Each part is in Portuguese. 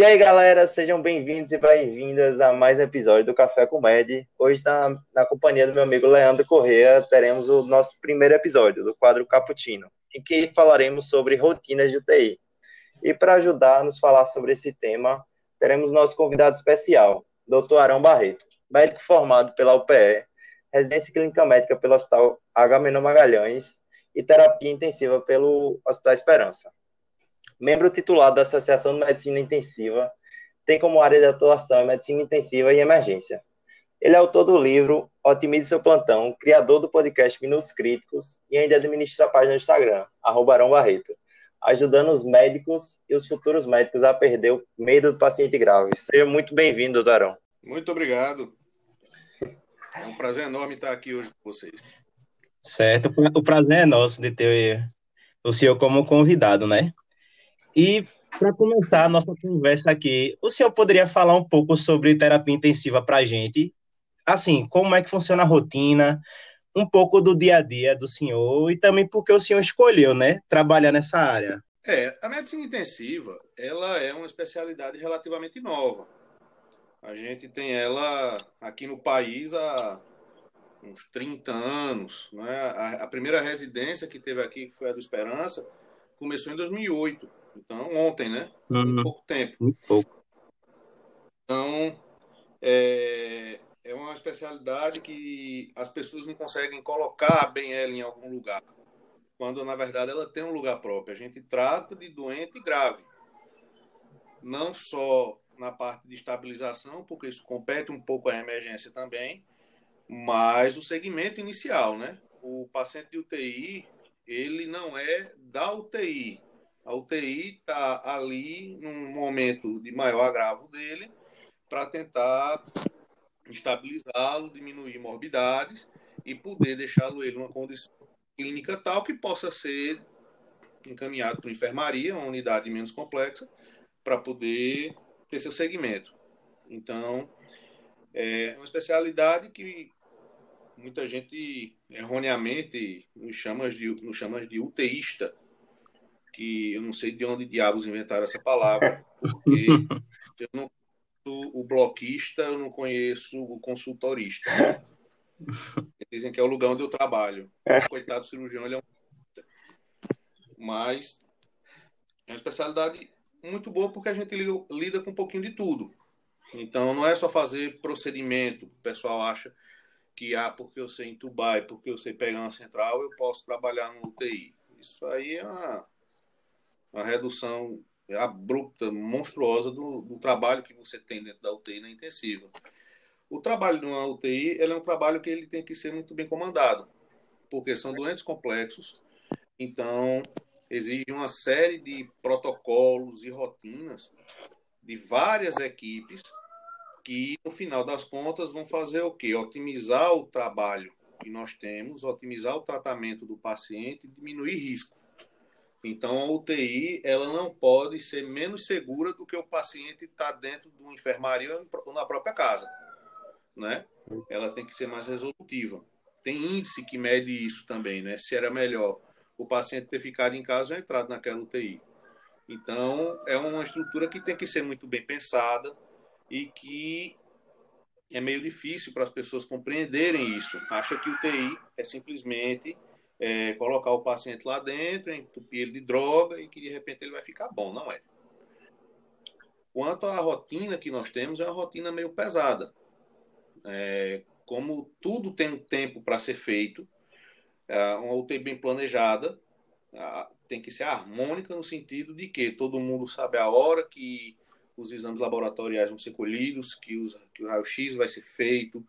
E aí, galera, sejam bem-vindos e bem-vindas a mais um episódio do Café com Med. Hoje, na, na companhia do meu amigo Leandro Correa, teremos o nosso primeiro episódio do quadro Caputino, em que falaremos sobre rotinas de UTI. E para ajudar a nos falar sobre esse tema, teremos nosso convidado especial, Dr. Arão Barreto, médico formado pela UPE, residência clínica médica pelo Hospital Agamenon Magalhães e terapia intensiva pelo Hospital Esperança membro titular da Associação de Medicina Intensiva, tem como área de atuação Medicina Intensiva e Emergência. Ele é autor do livro Otimize Seu Plantão, criador do podcast Minutos Críticos e ainda administra a página no Instagram, Arão Barreto, ajudando os médicos e os futuros médicos a perder o medo do paciente grave. Seja muito bem-vindo, doutor Arão. Muito obrigado. É um prazer enorme estar aqui hoje com vocês. Certo, o prazer é nosso de ter o senhor como convidado, né? E para começar a nossa conversa aqui, o senhor poderia falar um pouco sobre terapia intensiva para a gente? Assim, como é que funciona a rotina, um pouco do dia a dia do senhor e também porque o senhor escolheu, né, trabalhar nessa área. É, a medicina intensiva, ela é uma especialidade relativamente nova. A gente tem ela aqui no país há uns 30 anos. Né? A, a primeira residência que teve aqui, que foi a do Esperança, começou em 2008. Então, ontem, né? Uhum. pouco tempo. Muito pouco. Então, é, é uma especialidade que as pessoas não conseguem colocar bem ela em algum lugar, quando na verdade ela tem um lugar próprio. A gente trata de doente grave, não só na parte de estabilização, porque isso compete um pouco à emergência também, mas o segmento inicial, né? O paciente de UTI, ele não é da UTI, a UTI está ali num momento de maior agravo dele para tentar estabilizá-lo, diminuir morbidades e poder deixá-lo ele numa condição clínica tal que possa ser encaminhado para enfermaria, uma unidade menos complexa, para poder ter seu segmento. Então, é uma especialidade que muita gente erroneamente nos chama de, nos chama de UTIsta, que eu não sei de onde diabos inventaram essa palavra, porque eu não conheço o bloquista, eu não conheço o consultorista. Dizem que é o lugar onde eu trabalho. O coitado cirurgião, ele é um. Mas é uma especialidade muito boa porque a gente lida com um pouquinho de tudo. Então, não é só fazer procedimento. O pessoal acha que, ah, porque eu sei entubar e porque eu sei pegar uma central, eu posso trabalhar no UTI. Isso aí é uma uma redução abrupta, monstruosa do, do, trabalho que você tem dentro da UTI na intensiva. O trabalho numa UTI é um trabalho que ele tem que ser muito bem comandado, porque são doentes complexos, então exige uma série de protocolos e rotinas de várias equipes que, no final das contas, vão fazer o quê? Otimizar o trabalho que nós temos, otimizar o tratamento do paciente e diminuir risco. Então, a UTI ela não pode ser menos segura do que o paciente está dentro de uma enfermaria ou na própria casa. Né? Ela tem que ser mais resolutiva. Tem índice que mede isso também, né? Se era melhor o paciente ter ficado em casa ou entrado naquela UTI. Então, é uma estrutura que tem que ser muito bem pensada e que é meio difícil para as pessoas compreenderem isso. Acha que UTI é simplesmente é, colocar o paciente lá dentro, entupir ele de droga e que de repente ele vai ficar bom. Não é. Quanto à rotina que nós temos, é uma rotina meio pesada. É, como tudo tem um tempo para ser feito, é uma UTI bem planejada tem que ser harmônica no sentido de que todo mundo sabe a hora que os exames laboratoriais vão ser colhidos, que, os, que o raio-x vai ser feito,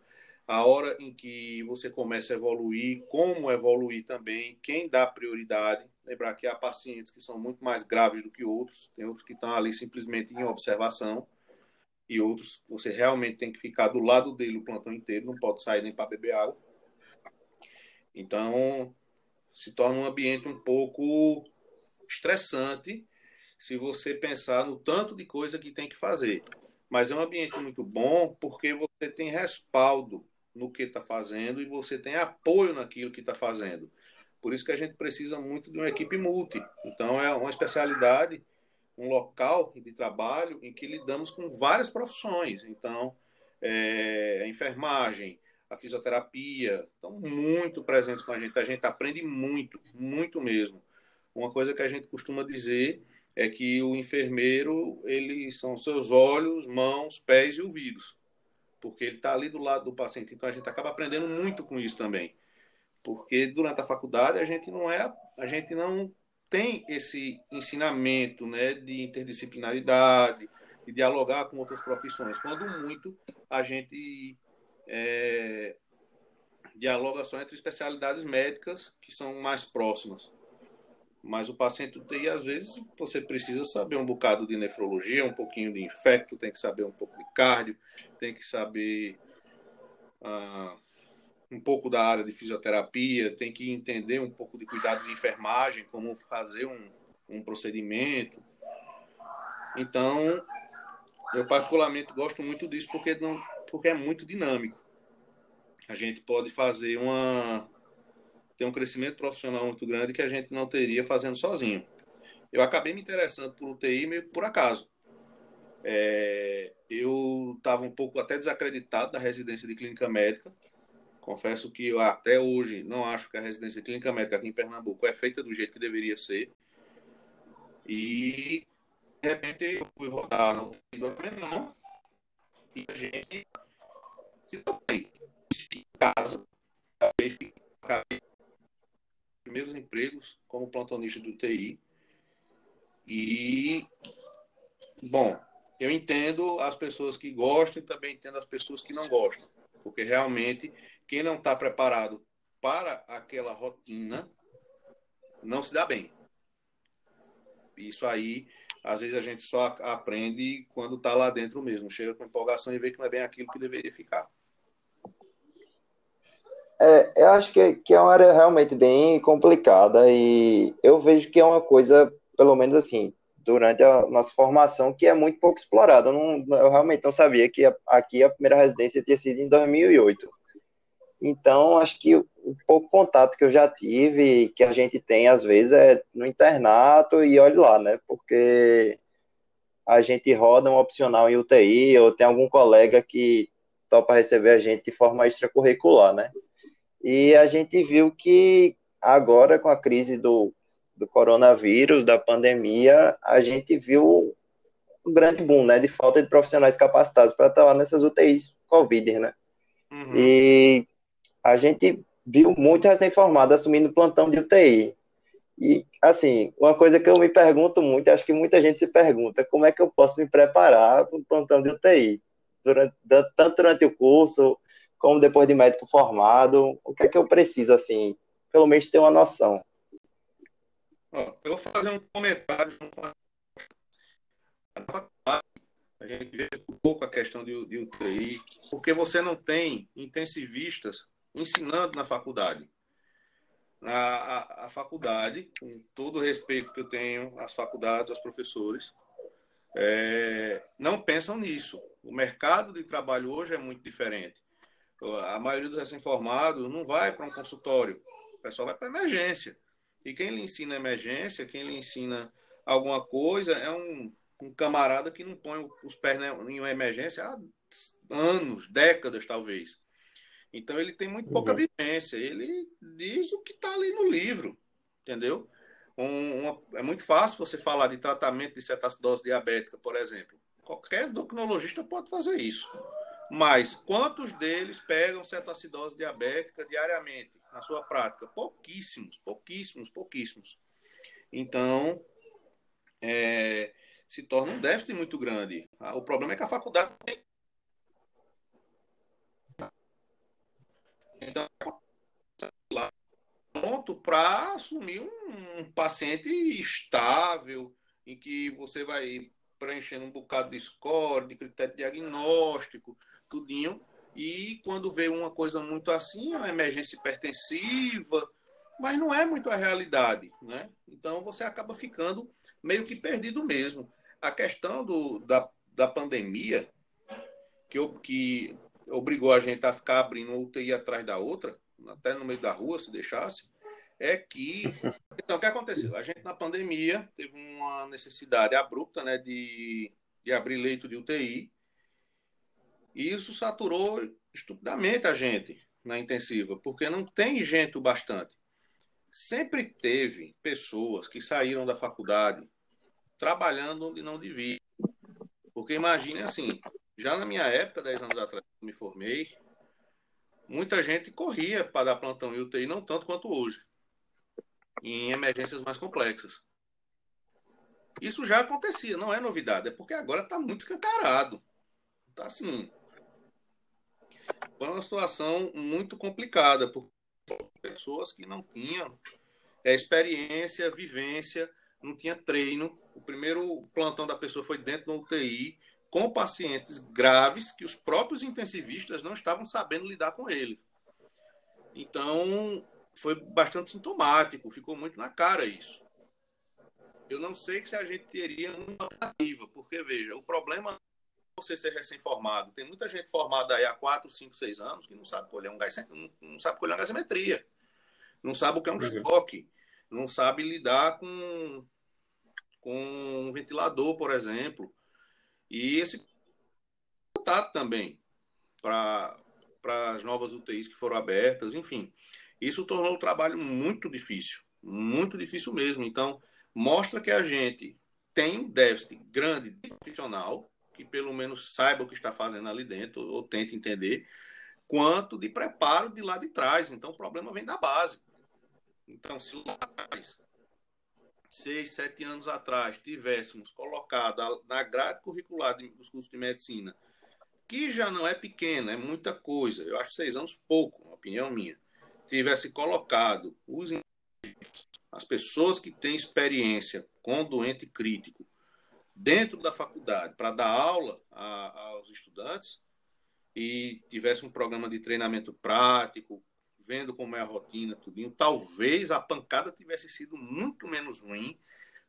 a hora em que você começa a evoluir, como evoluir também, quem dá prioridade. Lembrar que há pacientes que são muito mais graves do que outros, tem outros que estão ali simplesmente em observação, e outros você realmente tem que ficar do lado dele o plantão inteiro, não pode sair nem para beber água. Então, se torna um ambiente um pouco estressante se você pensar no tanto de coisa que tem que fazer. Mas é um ambiente muito bom porque você tem respaldo no que está fazendo e você tem apoio naquilo que está fazendo. Por isso que a gente precisa muito de uma equipe multi. Então, é uma especialidade um local de trabalho em que lidamos com várias profissões. Então, é, a enfermagem, a fisioterapia, estão muito presentes com a gente. A gente aprende muito, muito mesmo. Uma coisa que a gente costuma dizer é que o enfermeiro, ele são seus olhos, mãos, pés e ouvidos. Porque ele está ali do lado do paciente. Então a gente acaba aprendendo muito com isso também. Porque durante a faculdade a gente não é, a gente não tem esse ensinamento, né, de interdisciplinaridade, de dialogar com outras profissões. Quando muito a gente é, dialoga só entre especialidades médicas que são mais próximas. Mas o paciente UTI, às vezes, você precisa saber um bocado de nefrologia, um pouquinho de infecto, tem que saber um pouco de cardio, tem que saber ah, um pouco da área de fisioterapia, tem que entender um pouco de cuidado de enfermagem, como fazer um, um procedimento. Então, eu particularmente gosto muito disso porque, não, porque é muito dinâmico. A gente pode fazer uma, tem um crescimento profissional muito grande que a gente não teria fazendo sozinho. Eu acabei me interessando por UTI meio por acaso. É, eu estava um pouco até desacreditado da residência de clínica médica. Confesso que eu até hoje não acho que a residência de clínica médica aqui em Pernambuco é feita do jeito que deveria ser. E de repente eu fui rodar no menor e a gente se em casa, acabei primeiros empregos como plantonista do TI. E, bom, eu entendo as pessoas que gostam e também entendo as pessoas que não gostam. Porque realmente, quem não está preparado para aquela rotina não se dá bem. Isso aí, às vezes a gente só aprende quando está lá dentro mesmo. Chega com empolgação e vê que não é bem aquilo que deveria ficar. É, eu acho que, que é uma área realmente bem complicada e eu vejo que é uma coisa, pelo menos assim, durante a nossa formação, que é muito pouco explorada. Eu, eu realmente não sabia que aqui a primeira residência tinha sido em 2008. Então, acho que o pouco contato que eu já tive, que a gente tem às vezes, é no internato e olhe lá, né? Porque a gente roda um opcional em UTI, ou tem algum colega que topa receber a gente de forma extracurricular, né? E a gente viu que agora, com a crise do, do coronavírus, da pandemia, a gente viu um grande boom, né, de falta de profissionais capacitados para estar nessas UTIs Covid, né? Uhum. E a gente viu muito recém-formado assumindo plantão de UTI. E, assim, uma coisa que eu me pergunto muito, acho que muita gente se pergunta, como é que eu posso me preparar para um plantão de UTI? Durante, tanto durante o curso, como depois de médico formado, o que é que eu preciso, assim, pelo menos ter uma noção? Eu vou fazer um comentário. A gente vê um pouco a questão de, de UTI, porque você não tem intensivistas ensinando na faculdade. A, a, a, faculdade, com todo o respeito que eu tenho às faculdades, aos professores, é, não pensam nisso. O mercado de trabalho hoje é muito diferente a maioria dos recém-formados não vai para um consultório, o pessoal vai para emergência. E quem lhe ensina emergência, quem lhe ensina alguma coisa, é um, um camarada que não põe os pés em uma emergência há anos, décadas talvez. Então ele tem muito pouca uhum. vivência. Ele diz o que está ali no livro, entendeu? Um, uma, é muito fácil você falar de tratamento de cetacidose diabética, por exemplo. Qualquer endocrinologista pode fazer isso. Mas quantos deles pegam cetoacidose diabética diariamente na sua prática? Pouquíssimos, pouquíssimos, pouquíssimos. Então, é, se torna um déficit muito grande. Ah, o problema é que a faculdade então pronto para assumir um, um paciente estável em que você vai preenchendo um bocado de score, de critério diagnóstico, tudinho. E quando vê uma coisa muito assim, uma emergência hipertensiva, mas não é muito a realidade, né? Então você acaba ficando meio que perdido mesmo. A questão do, da, da pandemia, que, que obrigou a gente a ficar abrindo UTI atrás da outra, até no meio da rua, se deixasse, é que. Então, o que aconteceu? A gente, na pandemia, teve uma necessidade abrupta né, de, de abrir leito de UTI. E isso saturou estupidamente a gente na intensiva, porque não tem gente o bastante. Sempre teve pessoas que saíram da faculdade trabalhando onde não devia. Porque imagine assim, já na minha época, 10 anos atrás, eu me formei, muita gente corria para dar plantão em UTI, não tanto quanto hoje, em emergências mais complexas. Isso já acontecia, não é novidade, é porque agora está muito escancarado. Está assim. Foi uma situação muito complicada, por pessoas que não tinham é, experiência, vivência, não tinha treino. O primeiro plantão da pessoa foi dentro do UTI, com pacientes graves que os próprios intensivistas não estavam sabendo lidar com ele. Então, foi bastante sintomático, ficou muito na cara isso. Eu não sei se a gente teria uma alternativa, porque, veja, o problema você ser recém-formado. Tem muita gente formada aí há 4, 5, 6 anos que não sabe colher um gás, não sabe colher uma gasometria, não sabe o que é um choque, não sabe lidar com, com um ventilador, por exemplo. E esse contato também para as novas UTIs que foram abertas, enfim. Isso tornou o trabalho muito difícil, muito difícil mesmo. Então, mostra que a gente tem um déficit grande de profissional, que pelo menos saiba o que está fazendo ali dentro, ou tente entender, quanto de preparo de lá de trás. Então, o problema vem da base. Então, se lá atrás seis, sete anos atrás, tivéssemos colocado na grade curricular dos cursos de medicina, que já não é pequena, é muita coisa, eu acho seis anos pouco, uma opinião minha, tivesse colocado os as pessoas que têm experiência com doente crítico dentro da faculdade para dar aula a, aos estudantes e tivesse um programa de treinamento prático, vendo como é a rotina, tudinho, talvez a pancada tivesse sido muito menos ruim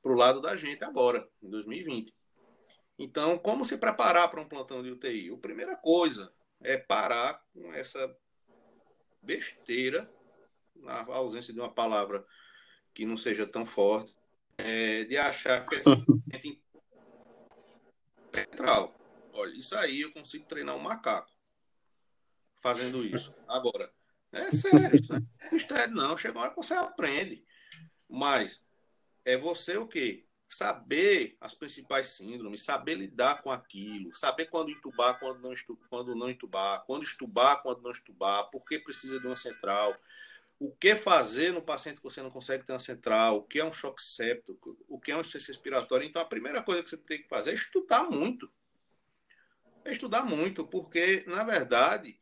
para o lado da gente agora, em 2020. Então, como se preparar para um plantão de UTI? A primeira coisa é parar com essa besteira, na ausência de uma palavra que não seja tão forte, é, de achar que é central. Olha, isso aí eu consigo treinar um macaco fazendo isso. Agora, é sério, isso não é mistério, não. Chega uma hora que você aprende. Mas é você o quê? Saber as principais síndromes, saber lidar com aquilo, saber quando entubar, quando não, estubar, quando não entubar, quando estubar, quando não estubar, por que precisa de uma central, o que fazer no paciente que você não consegue ter uma central, o que é um choque séptico, o que é um insuficiência respiratória. Então, a primeira coisa que você tem que fazer é estudar muito. É estudar muito, porque, na verdade,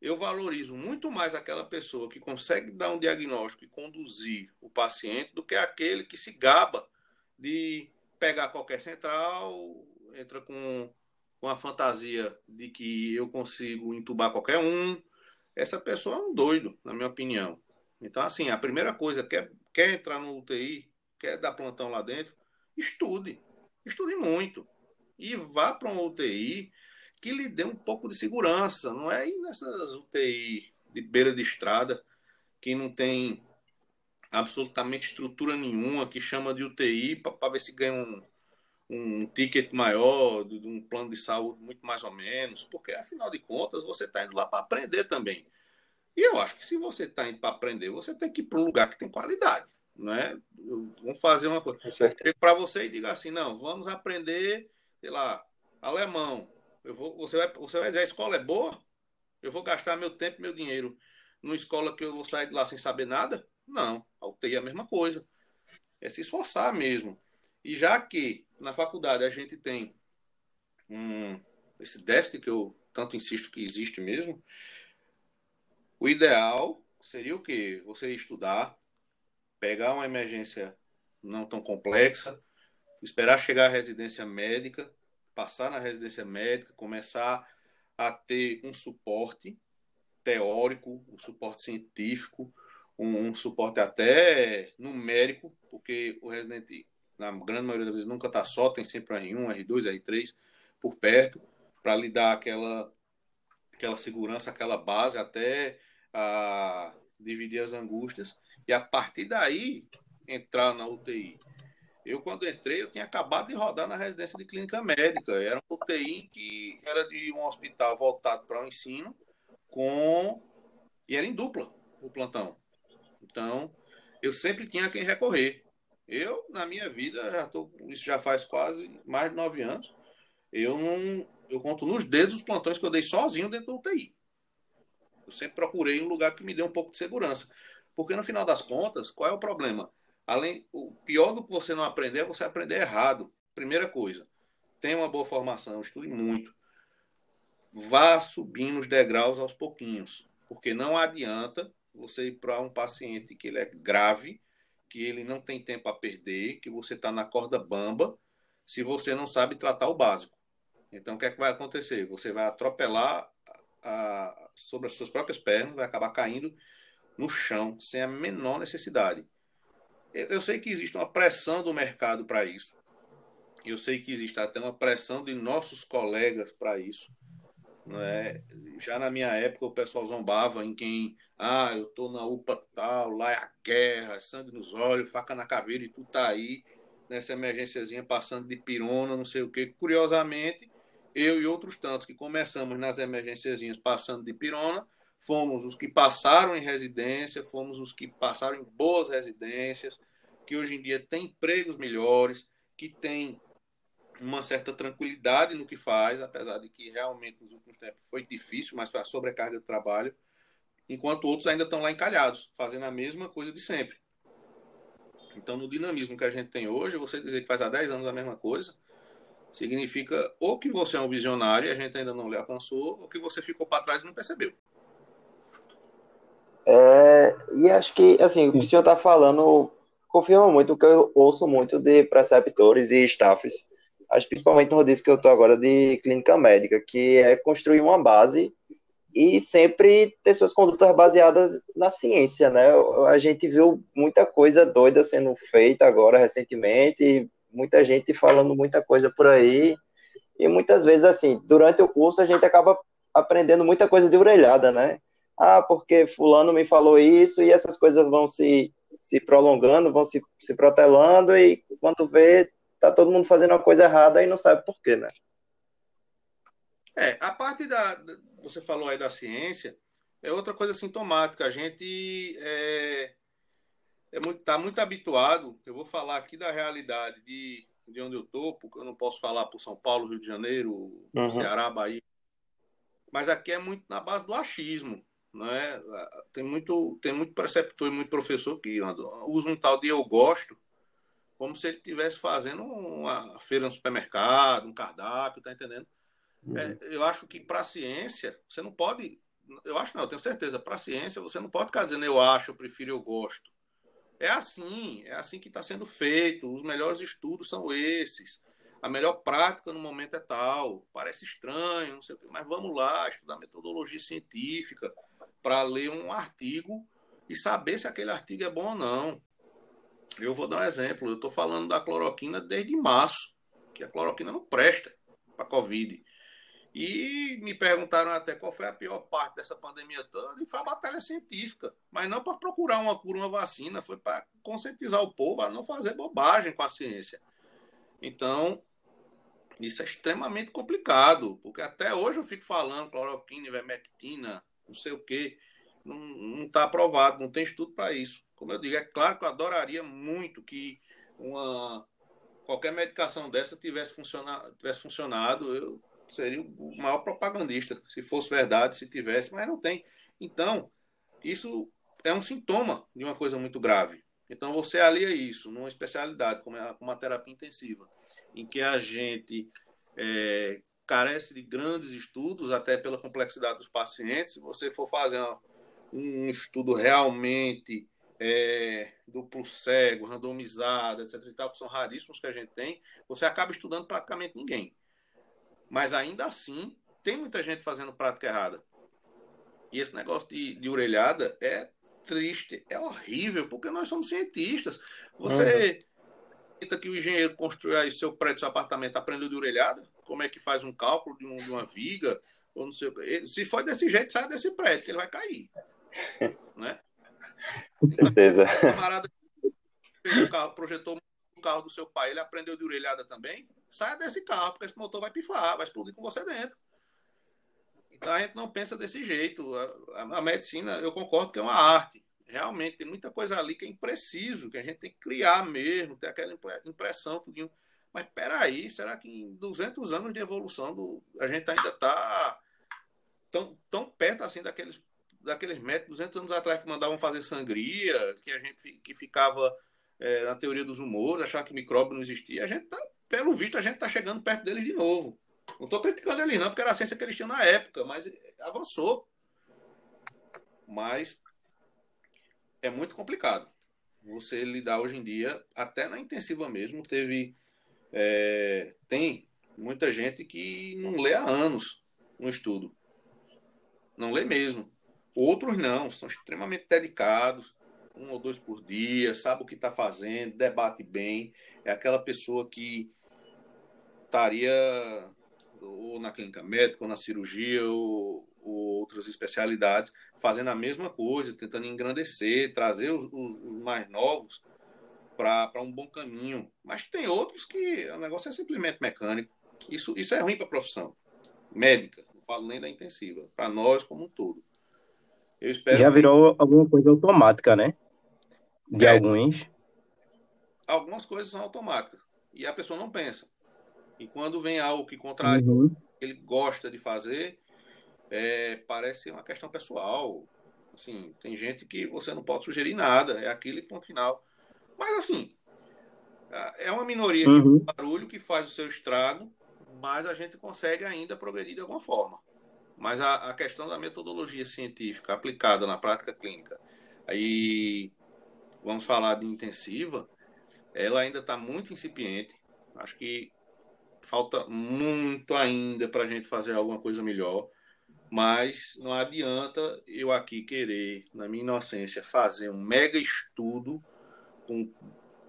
eu valorizo muito mais aquela pessoa que consegue dar um diagnóstico e conduzir o paciente do que aquele que se gaba de pegar qualquer central, entra com, com a fantasia de que eu consigo entubar qualquer um. Essa pessoa é um doido, na minha opinião. Então, assim, a primeira coisa, quer, quer entrar no UTI, quer dar plantão lá dentro, estude. Estude muito. E vá para uma UTI que lhe dê um pouco de segurança. Não é ir nessas UTI de beira de estrada que não tem absolutamente estrutura nenhuma, que chama de UTI para ver se ganha um, um ticket maior, de, de, um plano de saúde muito mais ou menos, porque afinal de contas você está indo lá para aprender também. E eu acho que se você está indo para aprender, você tem que ir para um lugar que tem qualidade. Não é? Vamos fazer uma coisa. Para você e diga assim: não, vamos aprender, sei lá, alemão. Eu vou, você, vai, você vai dizer, a escola é boa? Eu vou gastar meu tempo e meu dinheiro numa escola que eu vou sair de lá sem saber nada? Não, a UTI é a mesma coisa. É se esforçar mesmo. E já que na faculdade a gente tem um, esse déficit que eu tanto insisto que existe mesmo, o ideal seria o quê? Você estudar, pegar uma emergência não tão complexa, esperar chegar à residência médica, passar na residência médica, começar a ter um suporte teórico, um suporte científico, um, um suporte até numérico, porque o residente, na grande maioria das vezes, nunca está só, tem sempre um R1, R2, R3 por perto, para lhe dar aquela, aquela segurança, aquela base, até a dividir as angústias. e a partir daí entrar na UTI. Eu, quando entrei, eu tinha acabado de rodar na residência de clínica médica. Era um UTI que era de um hospital voltado para o ensino, com. E era em dupla o plantão. Então, eu sempre tinha quem recorrer. Eu, na minha vida, já tô, isso já faz quase mais de nove anos, eu não. Eu conto nos dedos os plantões que eu dei sozinho dentro do UTI. Eu sempre procurei um lugar que me dê um pouco de segurança. Porque no final das contas, qual é o problema? Além, o pior do que você não aprender é você aprender errado. Primeira coisa, tenha uma boa formação, estude muito. Vá subindo os degraus aos pouquinhos, porque não adianta você ir para um paciente que ele é grave, que ele não tem tempo a perder, que você está na corda bamba, se você não sabe tratar o básico. Então, o que é que vai acontecer? Você vai atropelar a, sobre as suas próprias pernas, vai acabar caindo no chão, sem a menor necessidade. Eu sei que existe uma pressão do mercado para isso. Eu sei que existe até uma pressão de nossos colegas para isso. Né? Já na minha época, o pessoal zombava em quem, ah, eu tô na UPA tal, lá é a guerra, sangue nos olhos, faca na caveira e tu tá aí, nessa emergênciazinha passando de pirona, não sei o que. Curiosamente, eu e outros tantos que começamos nas emergênciazinhas passando de pirona, fomos os que passaram em residência, fomos os que passaram em boas residências, que hoje em dia têm empregos melhores, que têm uma certa tranquilidade no que faz, apesar de que realmente nos últimos tempos foi difícil, mas foi a sobrecarga de trabalho, enquanto outros ainda estão lá encalhados, fazendo a mesma coisa de sempre. Então, no dinamismo que a gente tem hoje, você dizer que faz há 10 anos a mesma coisa, significa ou que você é um visionário e a gente ainda não lhe alcançou, ou que você ficou para trás e não percebeu. É, e acho que, assim, o que o senhor está falando confirma muito o que eu ouço muito de preceptores e staffs, acho principalmente no rodízio que eu estou agora de clínica médica, que é construir uma base e sempre ter suas condutas baseadas na ciência, né? A gente viu muita coisa doida sendo feita agora recentemente, muita gente falando muita coisa por aí, e muitas vezes, assim, durante o curso a gente acaba aprendendo muita coisa de orelhada, né? ah, porque fulano me falou isso, e essas coisas vão se, se prolongando, vão se, se protelando, e quando vê, tá todo mundo fazendo uma coisa errada e não sabe por quê, né? É, a parte da. Você falou aí da ciência, é outra coisa sintomática. A gente é, é muito, tá muito habituado. Eu vou falar aqui da realidade de, de onde eu tô, porque eu não posso falar por São Paulo, Rio de Janeiro, uhum. Ceará, Bahia. Mas aqui é muito na base do achismo. Né? Tem, muito, tem muito preceptor e muito professor que usa um tal de eu gosto como se ele estivesse fazendo uma feira no supermercado, um cardápio, tá entendendo? Uhum. É, eu acho que para a ciência, você não pode. Eu acho não, eu tenho certeza. Para a ciência, você não pode ficar dizendo eu acho, eu prefiro, eu gosto. É assim, é assim que está sendo feito. Os melhores estudos são esses. A melhor prática no momento é tal. Parece estranho, não sei o quê, mas vamos lá, estudar metodologia científica para ler um artigo e saber se aquele artigo é bom ou não. Eu vou dar um exemplo. Eu estou falando da cloroquina desde março, que a cloroquina não presta para Covid. E me perguntaram até qual foi a pior parte dessa pandemia toda, e foi a batalha científica. Mas não para procurar uma cura, uma vacina, foi para conscientizar o povo a não fazer bobagem com a ciência. Então, isso é extremamente complicado, porque até hoje eu fico falando cloroquina, ivermectina, não sei o quê. Não está aprovado, não tem estudo para isso. Como eu digo, é claro que eu adoraria muito que uma qualquer medicação dessa tivesse funcionado, tivesse funcionado, eu seria o maior propagandista, se fosse verdade, se tivesse, mas não tem. Então, isso é um sintoma de uma coisa muito grave. Então, você alia isso numa especialidade como a, como a terapia intensiva, em que a gente é, carece de grandes estudos, até pela complexidade dos pacientes. Se você for fazer um estudo realmente é, duplo cego, randomizado, etc. E tal, que são raríssimos que a gente tem, você acaba estudando praticamente ninguém. Mas ainda assim, tem muita gente fazendo prática errada. E esse negócio de, de orelhada é triste, é horrível, porque nós somos cientistas. Você uhum. que o engenheiro construiu aí seu prédio, seu apartamento, aprendeu de orelhada? como é que faz um cálculo de, um, de uma viga, ou não sei. Se for desse jeito, sai desse prédio, que ele vai cair. né? Certeza. O camarada fez o carro, projetou o carro do seu pai, ele aprendeu de orelhada também. Saia desse carro, porque esse motor vai pifar, vai explodir com você dentro. Então a gente não pensa desse jeito. A, a, a medicina, eu concordo que é uma arte. Realmente, tem muita coisa ali que é impreciso, que a gente tem que criar mesmo, ter aquela impressão, tudinho. Mas peraí, será que em 200 anos de evolução do, a gente ainda está tão, tão perto assim daqueles, daqueles métodos 200 anos atrás que mandavam fazer sangria, que a gente que ficava é, na teoria dos humores, achar que micróbio não existia. A gente tá, pelo visto, a gente está chegando perto deles de novo. Não estou criticando eles não, porque era a ciência que eles tinham na época, mas avançou. Mas é muito complicado você lidar hoje em dia, até na intensiva mesmo, teve é, tem muita gente que não lê há anos um estudo. Não lê mesmo. Outros não, são extremamente dedicados, um ou dois por dia, sabe o que está fazendo, debate bem. É aquela pessoa que estaria ou na clínica médica, ou na cirurgia, ou, ou outras especialidades, fazendo a mesma coisa, tentando engrandecer, trazer os, os, os mais novos para um bom caminho. Mas tem outros que o negócio é simplesmente mecânico. Isso, isso é ruim para a profissão médica, não falo nem da intensiva, para nós como um todo. Eu espero Já virou que... alguma coisa automática, né? De é. alguns. Algumas coisas são automáticas e a pessoa não pensa. E quando vem algo que contrário, uhum. ele gosta de fazer, é, parece uma questão pessoal. Assim, tem gente que você não pode sugerir nada, é aquele ponto final. Mas assim, é uma minoria uhum. que barulho que faz o seu estrago, mas a gente consegue ainda progredir de alguma forma. Mas a, a questão da metodologia científica aplicada na prática clínica, aí vamos falar de intensiva, ela ainda está muito incipiente. Acho que falta muito ainda para a gente fazer alguma coisa melhor. Mas não adianta eu aqui querer, na minha inocência, fazer um mega estudo com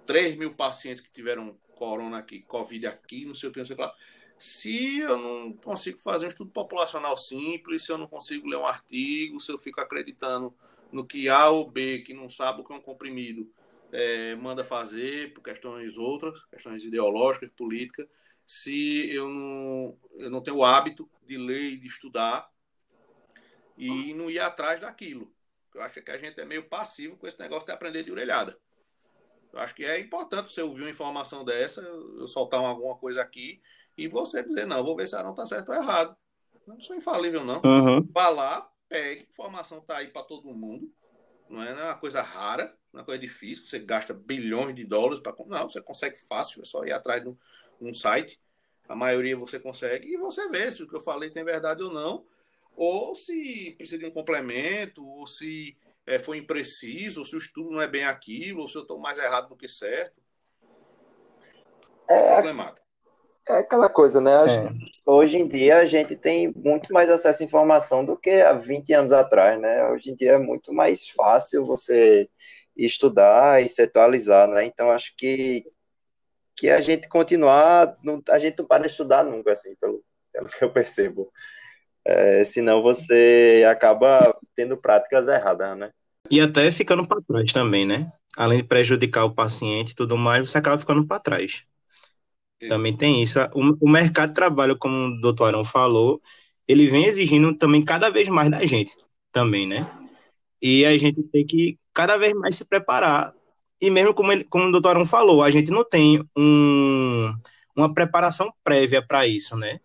3 mil pacientes que tiveram corona aqui, Covid aqui, não sei o que, não sei o que lá. Se eu não consigo fazer um estudo populacional simples, se eu não consigo ler um artigo, se eu fico acreditando no que A ou B, que não sabe o que é um comprimido, é, manda fazer por questões outras, questões ideológicas, políticas, se eu não, eu não tenho o hábito de ler e de estudar e não ir atrás daquilo. Eu acho que a gente é meio passivo com esse negócio de aprender de orelhada. Eu acho que é importante você ouvir uma informação dessa, eu soltar alguma coisa aqui e você dizer, não, vou ver se ela não está certo ou errado. Eu não sou infalível, não. Uhum. Vá lá, pegue, informação está aí para todo mundo. Não é, não é uma coisa rara, não é uma coisa difícil, você gasta bilhões de dólares para. Não, você consegue fácil, é só ir atrás de um, um site. A maioria você consegue e você vê se o que eu falei tem verdade ou não, ou se precisa de um complemento, ou se é, foi impreciso, ou se o estudo não é bem aquilo, ou se eu estou mais errado do que certo. É, problemático. É aquela coisa, né? É. Hoje em dia a gente tem muito mais acesso à informação do que há 20 anos atrás, né? Hoje em dia é muito mais fácil você estudar e se atualizar, né? Então acho que que a gente continuar, a gente não para de estudar nunca, assim, pelo, pelo que eu percebo. É, senão você acaba tendo práticas erradas, né? E até ficando para trás também, né? Além de prejudicar o paciente e tudo mais, você acaba ficando para trás. Também tem isso. O, o, mercado de trabalho, como o doutor Arão falou, ele vem exigindo também cada vez mais da gente, também, né? E a gente tem que cada vez mais se preparar. E mesmo como, ele, como o doutor Arão falou, a gente não tem um, uma preparação prévia para isso, né?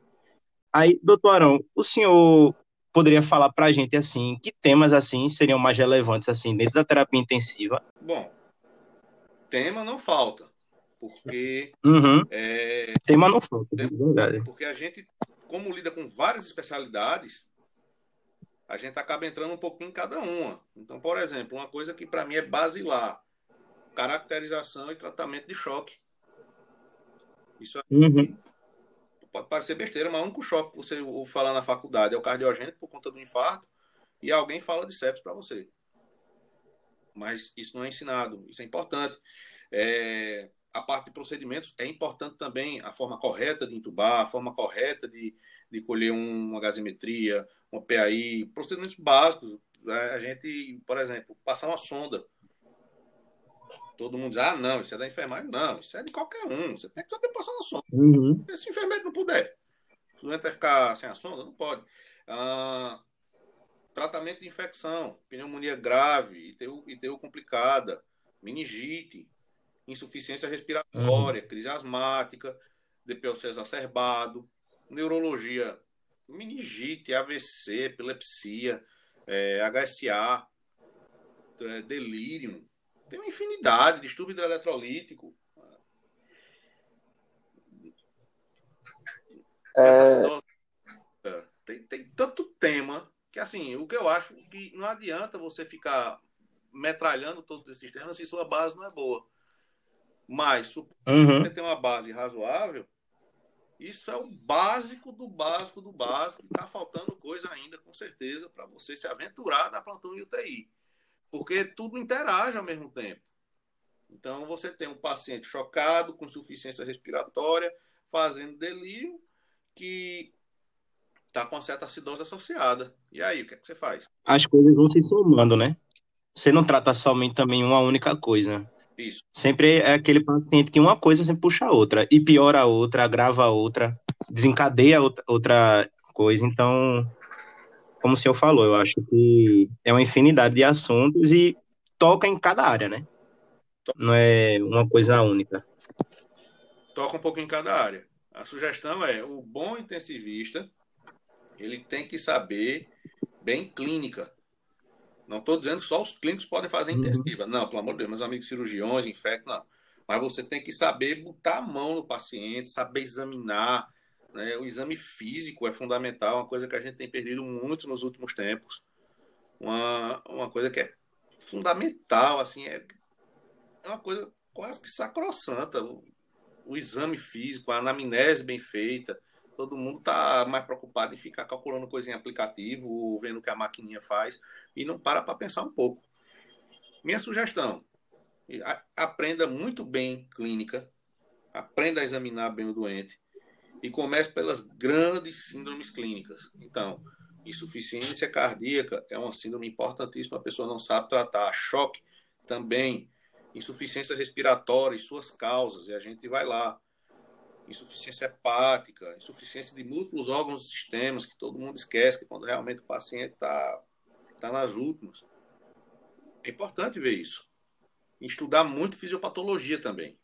Aí, doutor Arão, o senhor poderia falar para a gente assim, que temas assim seriam mais relevantes assim dentro da terapia intensiva? Bom, tema não falta, porque uhum. é, tema não falta, é. Porque a gente, como lida com várias especialidades, a gente acaba entrando um pouquinho em cada uma. Então, por exemplo, uma coisa que para mim é basilar, caracterização e tratamento de choque. Isso uhum pode parecer besteira, mas o único choque que você ouve falar na faculdade é o cardiogênico por conta do infarto e alguém fala de sepsis para você. Mas isso não é ensinado, isso é importante. É, a parte de procedimentos é importante também a forma correta de entubar, a forma correta de, de colher uma gasometria, uma PAI, procedimentos básicos. a gente, por exemplo, passar uma sonda. Todo mundo diz, ah, não, isso é da enfermagem. Não, isso é de qualquer um. Você tem que saber passar uma sonda. Uhum. Se o enfermeiro não puder, o doente vai ficar sem a sonda? Não pode. Ah, tratamento de infecção, pneumonia grave, ITU, ITU complicada, meningite, insuficiência respiratória, uhum. crise asmática, DPOC exacerbado, neurologia, meningite, AVC, epilepsia, é, HSA, é, delírio, tem uma infinidade, distúrbio hidroeletrolítico. É... Tem, tem tanto tema que, assim, o que eu acho que não adianta você ficar metralhando todos esses temas se sua base não é boa. Mas, uhum. você tem uma base razoável, isso é o básico do básico do básico. Está faltando coisa ainda, com certeza, para você se aventurar na plantão e UTI. Porque tudo interage ao mesmo tempo. Então, você tem um paciente chocado, com insuficiência respiratória, fazendo delírio, que está com certa acidose associada. E aí, o que, é que você faz? As coisas vão se somando, né? Você não trata somente também uma única coisa. Isso. Sempre é aquele paciente que uma coisa sempre puxa a outra, e piora a outra, agrava a outra, desencadeia outra coisa. Então, como o senhor falou, eu acho que é uma infinidade de assuntos e toca em cada área, né? Não é uma coisa única. Toca um pouco em cada área. A sugestão é o bom intensivista, ele tem que saber bem clínica. Não estou dizendo que só os clínicos podem fazer uhum. intensiva. Não, pelo amor de Deus, meus amigos cirurgiões, infectos, não. Mas você tem que saber botar a mão no paciente, saber examinar. Né? O exame físico é fundamental, uma coisa que a gente tem perdido muito nos últimos tempos. Uma, uma coisa que é fundamental, assim, é, é uma coisa quase que sacrossanta. O, o exame físico, a anamnese bem feita, todo mundo está mais preocupado em ficar calculando coisa em aplicativo, vendo o que a maquininha faz, e não para para pensar um pouco. Minha sugestão: aprenda muito bem clínica, aprenda a examinar bem o doente, e comece pelas grandes síndromes clínicas. Então, insuficiência cardíaca é uma síndrome importantíssima, a pessoa não sabe tratar. Choque também, insuficiência respiratória e suas causas, e a gente vai lá insuficiência hepática, insuficiência de múltiplos órgãos e sistemas, que todo mundo esquece que quando realmente o paciente está tá nas últimas. É importante ver isso. Estudar muito fisiopatologia também.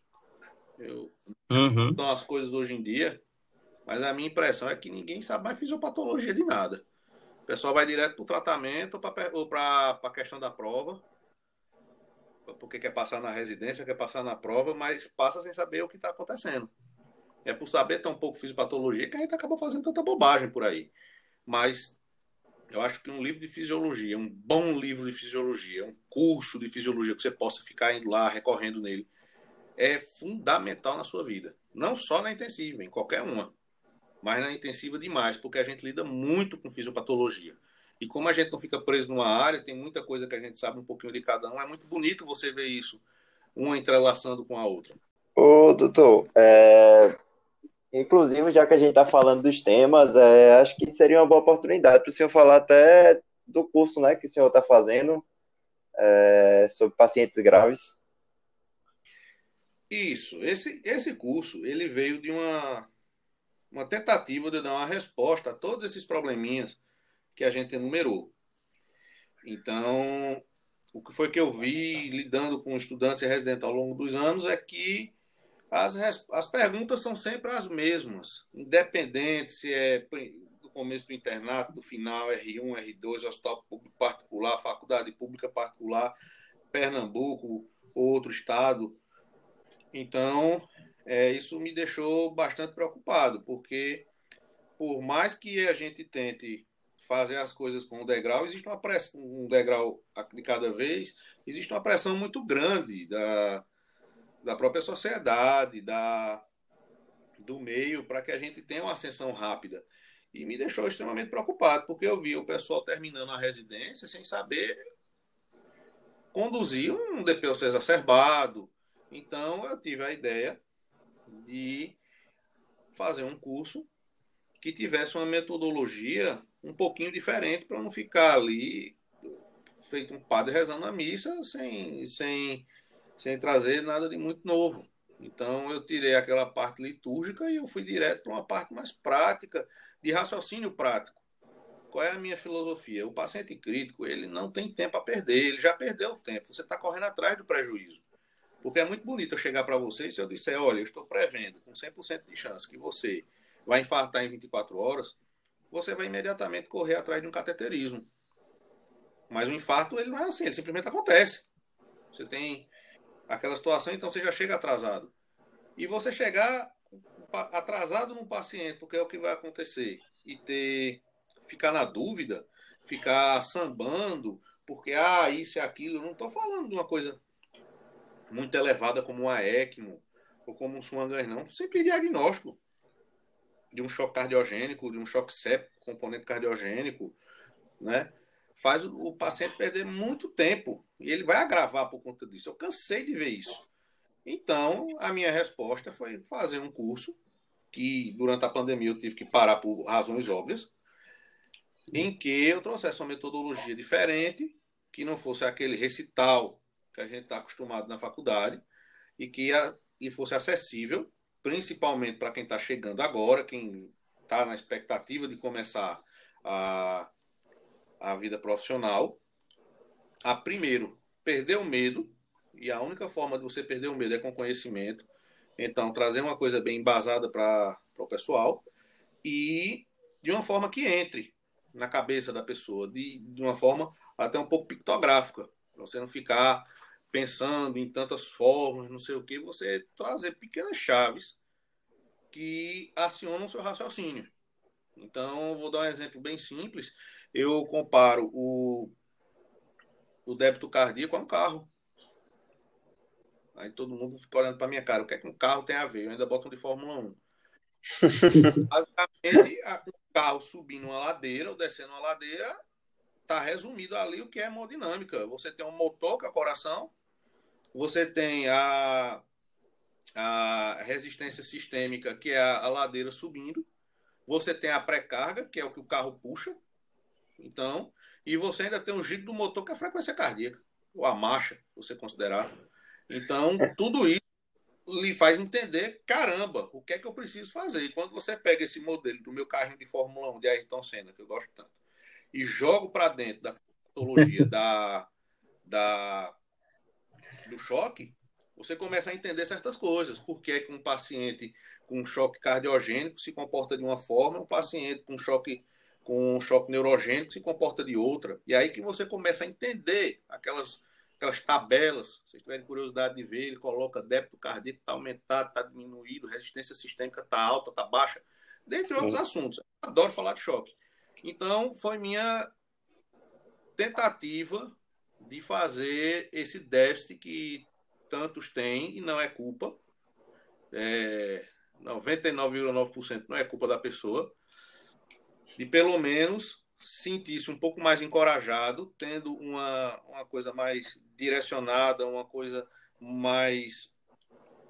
Eu uhum. não as coisas hoje em dia, mas a minha impressão é que ninguém sabe mais fisiopatologia de nada. O pessoal vai direto para o tratamento ou para a questão da prova, porque quer passar na residência, quer passar na prova, mas passa sem saber o que está acontecendo. É por saber tão pouco fisiopatologia que a gente acaba fazendo tanta bobagem por aí. Mas eu acho que um livro de fisiologia, um bom livro de fisiologia, um curso de fisiologia que você possa ficar indo lá, recorrendo nele, é fundamental na sua vida. Não só na intensiva, em qualquer uma. Mas na intensiva demais, porque a gente lida muito com fisiopatologia. E como a gente não fica preso numa área, tem muita coisa que a gente sabe um pouquinho de cada um. É muito bonito você ver isso, uma entrelaçando com a outra. Ô, doutor, é, Inclusive, já que a gente está falando dos temas, é, acho que seria uma boa oportunidade para o senhor falar até do curso né, que o senhor está fazendo é, sobre pacientes graves. Isso. Esse, esse curso ele veio de uma, uma tentativa de dar uma resposta a todos esses probleminhas que a gente enumerou. Então, o que foi que eu vi lidando com estudantes e residentes ao longo dos anos é que as, as perguntas são sempre as mesmas, independente se é do começo do internato, do final, R1, R2, hospital público particular, faculdade pública particular, Pernambuco, outro estado. Então, é, isso me deixou bastante preocupado, porque por mais que a gente tente fazer as coisas com um degrau, existe uma pressão, um degrau de cada vez, existe uma pressão muito grande da, da própria sociedade, da, do meio, para que a gente tenha uma ascensão rápida. E me deixou extremamente preocupado, porque eu vi o pessoal terminando a residência sem saber conduzir um DPOC exacerbado. Então, eu tive a ideia de fazer um curso que tivesse uma metodologia um pouquinho diferente para não ficar ali feito um padre rezando na missa sem, sem, sem trazer nada de muito novo. Então eu tirei aquela parte litúrgica e eu fui direto para uma parte mais prática, de raciocínio prático. Qual é a minha filosofia? O paciente crítico, ele não tem tempo a perder, ele já perdeu o tempo. Você está correndo atrás do prejuízo. Porque é muito bonito eu chegar para você e se eu disser, olha, eu estou prevendo com 100% de chance que você vai infartar em 24 horas, você vai imediatamente correr atrás de um cateterismo. Mas o infarto, ele não é assim, ele simplesmente acontece. Você tem aquela situação, então você já chega atrasado. E você chegar atrasado num paciente, porque é o que vai acontecer, e ter ficar na dúvida, ficar sambando, porque ah, isso e aquilo, não estou falando de uma coisa muito elevada como uma ECMO ou como um Swangan, não. Sempre diagnóstico de um choque cardiogênico, de um choque séptico, componente cardiogênico, né? Faz o paciente perder muito tempo e ele vai agravar por conta disso. Eu cansei de ver isso. Então, a minha resposta foi fazer um curso que durante a pandemia eu tive que parar por razões óbvias, em que eu trouxesse uma metodologia diferente, que não fosse aquele recital que a gente está acostumado na faculdade e que a, e fosse acessível, principalmente para quem está chegando agora, quem está na expectativa de começar a, a vida profissional, a primeiro perder o medo e a única forma de você perder o medo é com conhecimento. Então, trazer uma coisa bem embasada para o pessoal e de uma forma que entre na cabeça da pessoa, de, de uma forma até um pouco pictográfica, para você não ficar pensando em tantas formas, não sei o que, você trazer pequenas chaves que acionam o seu raciocínio. Então, vou dar um exemplo bem simples. Eu comparo o, o débito cardíaco a um carro. Aí todo mundo fica olhando para minha cara. O que é que um carro tem a ver? Eu ainda boto um de Fórmula 1. Basicamente, um carro subindo uma ladeira ou descendo uma ladeira, está resumido ali o que é hemodinâmica. Você tem um motor, que é o coração, você tem a, a resistência sistêmica, que é a, a ladeira subindo, você tem a pré-carga, que é o que o carro puxa, então, e você ainda tem o giro do motor, que é a frequência cardíaca, ou a marcha, você considerar. Então, tudo isso lhe faz entender, caramba, o que é que eu preciso fazer? E quando você pega esse modelo do meu carrinho de Fórmula 1 de Ayrton Senna, que eu gosto tanto, e jogo para dentro da fisiologia da, da, do choque, você começa a entender certas coisas. Por que, é que um paciente com choque cardiogênico se comporta de uma forma, um paciente com choque com choque neurogênico se comporta de outra. E aí que você começa a entender aquelas aquelas tabelas, se vocês tiverem curiosidade de ver, ele coloca débito cardíaco está aumentado, está diminuído, resistência sistêmica está alta, está baixa, dentre Sim. outros assuntos. Eu adoro falar de choque. Então, foi minha tentativa de fazer esse déficit que tantos têm e não é culpa. É, 99,9% não é culpa da pessoa. De pelo menos sentisse um pouco mais encorajado, tendo uma, uma coisa mais direcionada, uma coisa mais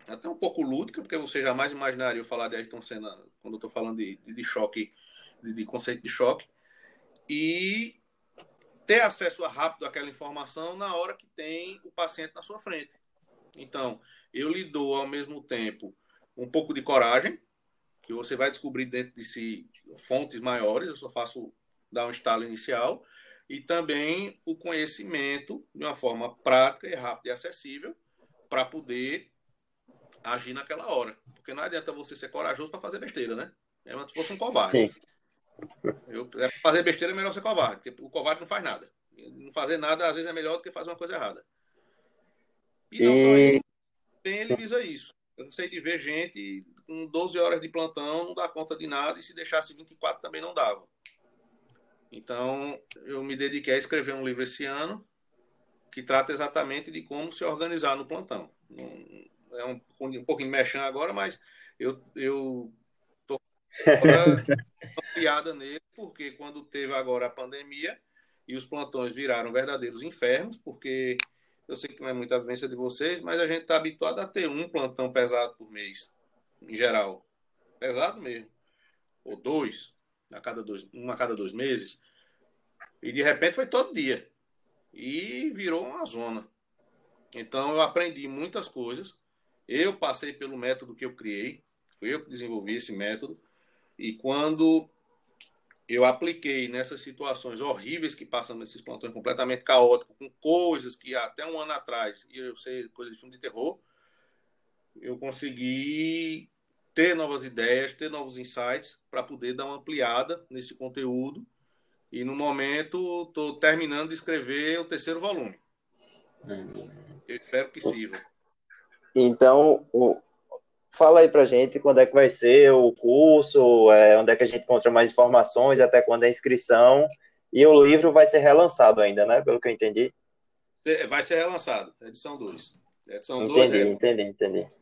até um pouco lúdica, porque você jamais imaginaria eu falar de Ayrton Senna quando eu estou falando de, de choque, de, de, conceito de choque, e ter acesso rápido àquela informação na hora que tem o paciente na sua frente. Então, eu lhe dou ao mesmo tempo um pouco de coragem, que você vai descobrir dentro de si fontes maiores, eu só faço dar um estalo inicial, e também o conhecimento de uma forma prática e rápida e acessível para poder agir naquela hora. Porque não adianta você ser corajoso para fazer besteira, né? É como se fosse um covarde. Sim. Eu, é, fazer besteira é melhor ser covarde, porque o covarde não faz nada. Não fazer nada, às vezes, é melhor do que fazer uma coisa errada. E não e... só isso, tem ele visa isso. Eu não sei de ver gente com 12 horas de plantão, não dá conta de nada, e se deixasse 24 também não dava. Então, eu me dediquei a escrever um livro esse ano que trata exatamente de como se organizar no plantão. É um, um pouquinho mexendo agora, mas eu, eu tô piada nele, porque quando teve agora a pandemia e os plantões viraram verdadeiros infernos, porque eu sei que não é muita vivência de vocês, mas a gente está habituado a ter um plantão pesado por mês, em geral. Pesado mesmo. Ou dois a cada dois, um a cada dois meses. E de repente foi todo dia. e virou uma zona. Então eu aprendi muitas coisas. Eu passei pelo método que eu criei, fui eu que desenvolvi esse método. E quando eu apliquei nessas situações horríveis que passam nesses plantões completamente caóticos, com coisas que até um ano atrás, e eu sei coisas de filme de terror, eu consegui ter novas ideias, ter novos insights para poder dar uma ampliada nesse conteúdo. E no momento estou terminando de escrever o terceiro volume. Eu espero que sirva. Então, fala aí pra gente quando é que vai ser o curso, é, onde é que a gente encontra mais informações, até quando é a inscrição. E o livro vai ser relançado ainda, né? Pelo que eu entendi. É, vai ser relançado, edição 2. Edição 2 entendi, é... entendi, entendi.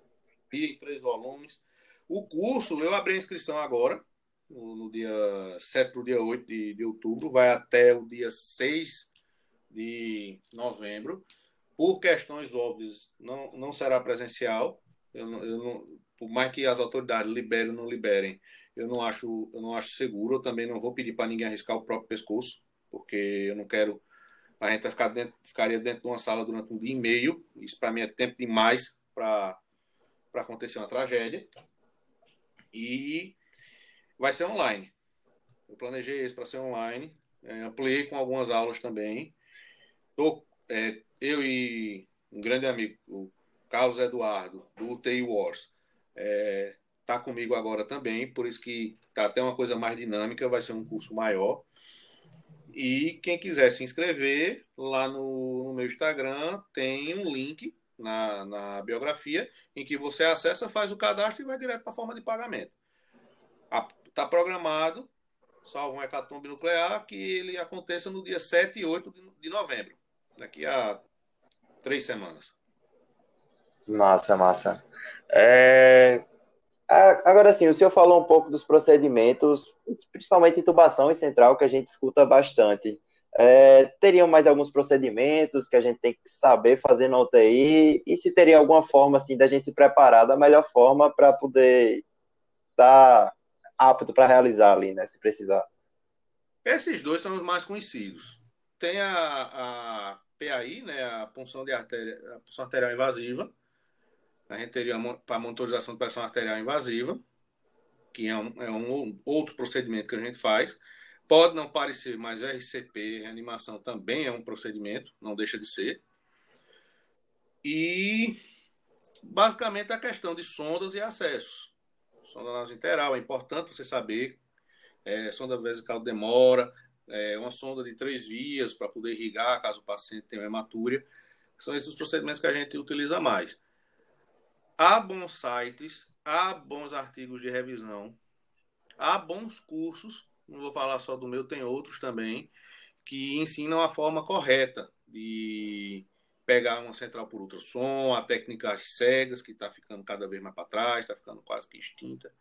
E três volumes. O curso, eu abri a inscrição agora, no, no dia 7 para o dia 8 de, de outubro, vai até o dia 6 de novembro. Por questões óbvias, não, não será presencial. Eu, eu não, por mais que as autoridades liberem ou não liberem, eu não acho, eu não acho seguro. Eu também não vou pedir para ninguém arriscar o próprio pescoço, porque eu não quero. A gente ficar dentro, ficaria dentro de uma sala durante um dia e meio. Isso para mim é tempo demais para acontecer uma tragédia. E vai ser online. Eu planejei esse para ser online. É, ampliei com algumas aulas também. Tô, é, eu e um grande amigo, o Carlos Eduardo, do UTI Wars, é, tá comigo agora também, por isso que tá até uma coisa mais dinâmica, vai ser um curso maior. E quem quiser se inscrever, lá no, no meu Instagram tem um link na, na biografia, em que você acessa, faz o cadastro e vai direto para a forma de pagamento. Está programado, salvo um hecatombe nuclear, que ele aconteça no dia 7 e 8 de novembro, daqui a três semanas. Massa, massa. É... Agora sim, o senhor falou um pouco dos procedimentos, principalmente intubação e central, que a gente escuta bastante. É, teriam mais alguns procedimentos que a gente tem que saber fazer na UTI e se teria alguma forma assim da gente se preparar da melhor forma para poder estar tá apto para realizar ali, né, se precisar. Esses dois são os mais conhecidos. Tem a, a PAI, né, a punção de artéria, a punção arterial invasiva. A gente teria para monitorização de pressão arterial invasiva, que é um, é um outro procedimento que a gente faz. Pode não parecer, mas RCP, reanimação também é um procedimento, não deixa de ser. E basicamente a questão de sondas e acessos. Sonda nasointeral, é importante você saber. É, sonda vesical demora, é, uma sonda de três vias para poder irrigar caso o paciente tenha hematúria. São esses os procedimentos que a gente utiliza mais. Há bons sites, há bons artigos de revisão, há bons cursos não vou falar só do meu, tem outros também, que ensinam a forma correta de pegar uma central por ultrassom, a técnica cegas, que está ficando cada vez mais para trás, está ficando quase que extinta.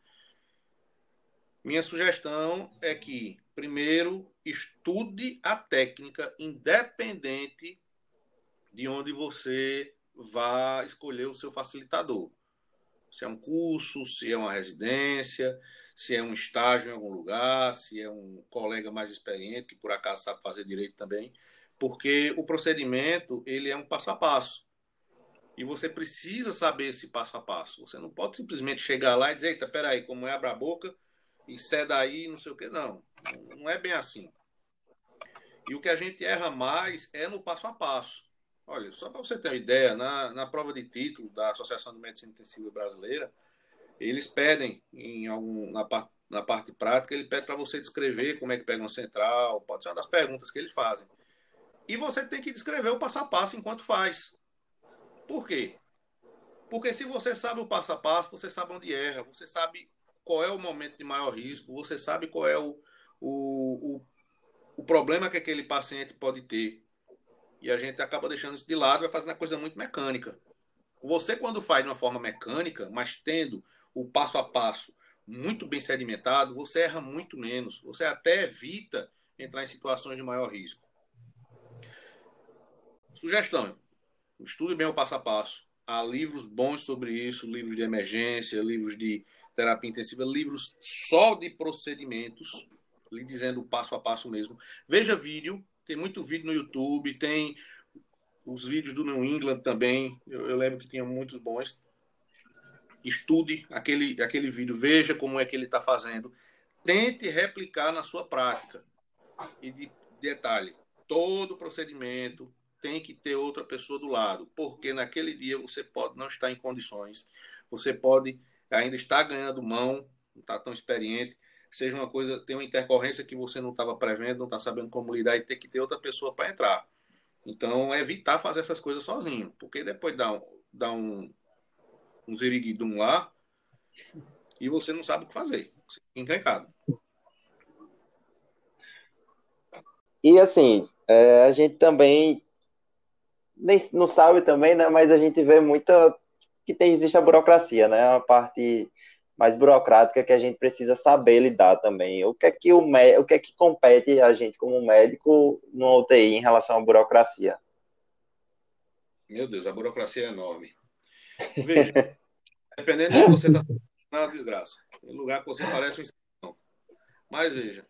Minha sugestão é que, primeiro, estude a técnica independente de onde você vá escolher o seu facilitador. Se é um curso, se é uma residência, se é um estágio em algum lugar, se é um colega mais experiente que por acaso sabe fazer direito também, porque o procedimento ele é um passo a passo e você precisa saber esse passo a passo. Você não pode simplesmente chegar lá e dizer, eita, peraí, como é, abra a boca e ceda aí, não sei o que, não. Não é bem assim. E o que a gente erra mais é no passo a passo. Olha, só para você ter uma ideia, na, na prova de título da Associação de Medicina Intensiva Brasileira, eles pedem em algum, na, na parte prática, ele pede para você descrever como é que pega uma central, pode ser uma das perguntas que eles fazem. E você tem que descrever o passo a passo enquanto faz. Por quê? Porque se você sabe o passo a passo, você sabe onde erra, você sabe qual é o momento de maior risco, você sabe qual é o, o, o, o problema que aquele paciente pode ter. E a gente acaba deixando isso de lado, vai fazendo a coisa muito mecânica. Você, quando faz de uma forma mecânica, mas tendo o passo a passo muito bem sedimentado, você erra muito menos. Você até evita entrar em situações de maior risco. Sugestão: estude bem o passo a passo. Há livros bons sobre isso, livros de emergência, livros de terapia intensiva, livros só de procedimentos, lhe dizendo passo a passo mesmo. Veja vídeo, Tem muito vídeo no YouTube, tem os vídeos do New England também. Eu, eu lembro que tinha muitos bons. Estude aquele, aquele vídeo, veja como é que ele está fazendo. Tente replicar na sua prática. E de detalhe, todo procedimento tem que ter outra pessoa do lado, porque naquele dia você pode não estar em condições, você pode ainda estar ganhando mão, não está tão experiente, seja uma coisa, tem uma intercorrência que você não estava prevendo, não está sabendo como lidar e tem que ter outra pessoa para entrar. Então, evitar fazer essas coisas sozinho, porque depois dá um, dá um, um ziriguidum lá e você não sabe o que fazer. Você fica encrencado. E assim, é, a gente também nem, não sabe também, né? Mas a gente vê muita que tem, existe a burocracia, né? A parte mais burocrática que a gente precisa saber lidar também. O que é que o, o que é que compete a gente como médico no UTI em relação à burocracia? Meu Deus, a burocracia é enorme. Veja, dependendo de você está na desgraça. Tem lugar que você parece um escravo. Mas veja,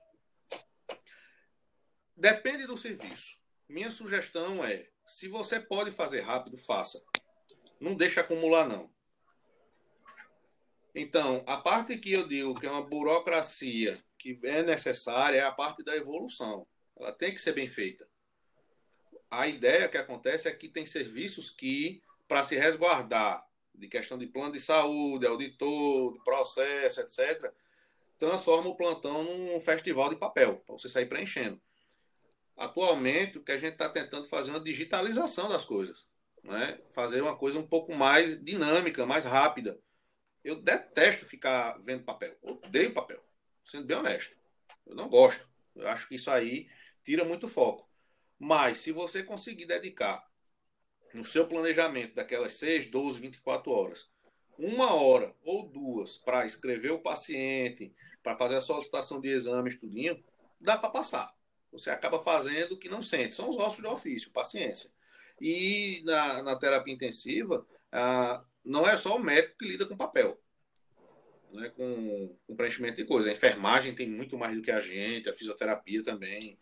depende do serviço. Minha sugestão é, se você pode fazer rápido, faça. Não deixe acumular não. Então, a parte que eu digo que é uma burocracia que é necessária é a parte da evolução. Ela tem que ser bem feita. A ideia que acontece é que tem serviços que, para se resguardar de questão de plano de saúde, auditor, processo, etc., transforma o plantão num festival de papel, para você sair preenchendo. Atualmente, o que a gente está tentando fazer é uma digitalização das coisas. Né? Fazer uma coisa um pouco mais dinâmica, mais rápida eu detesto ficar vendo papel. Odeio papel. Sendo bem honesto. Eu não gosto. Eu acho que isso aí tira muito foco. Mas se você conseguir dedicar no seu planejamento daquelas 6, 12, 24 horas, uma hora ou duas para escrever o paciente, para fazer a solicitação de exame, estudinho, dá para passar. Você acaba fazendo o que não sente. São os ossos de ofício, paciência. E na, na terapia intensiva, ah, não é só o médico que lida com papel, né, com, com preenchimento de coisas. A enfermagem tem muito mais do que a gente, a fisioterapia também.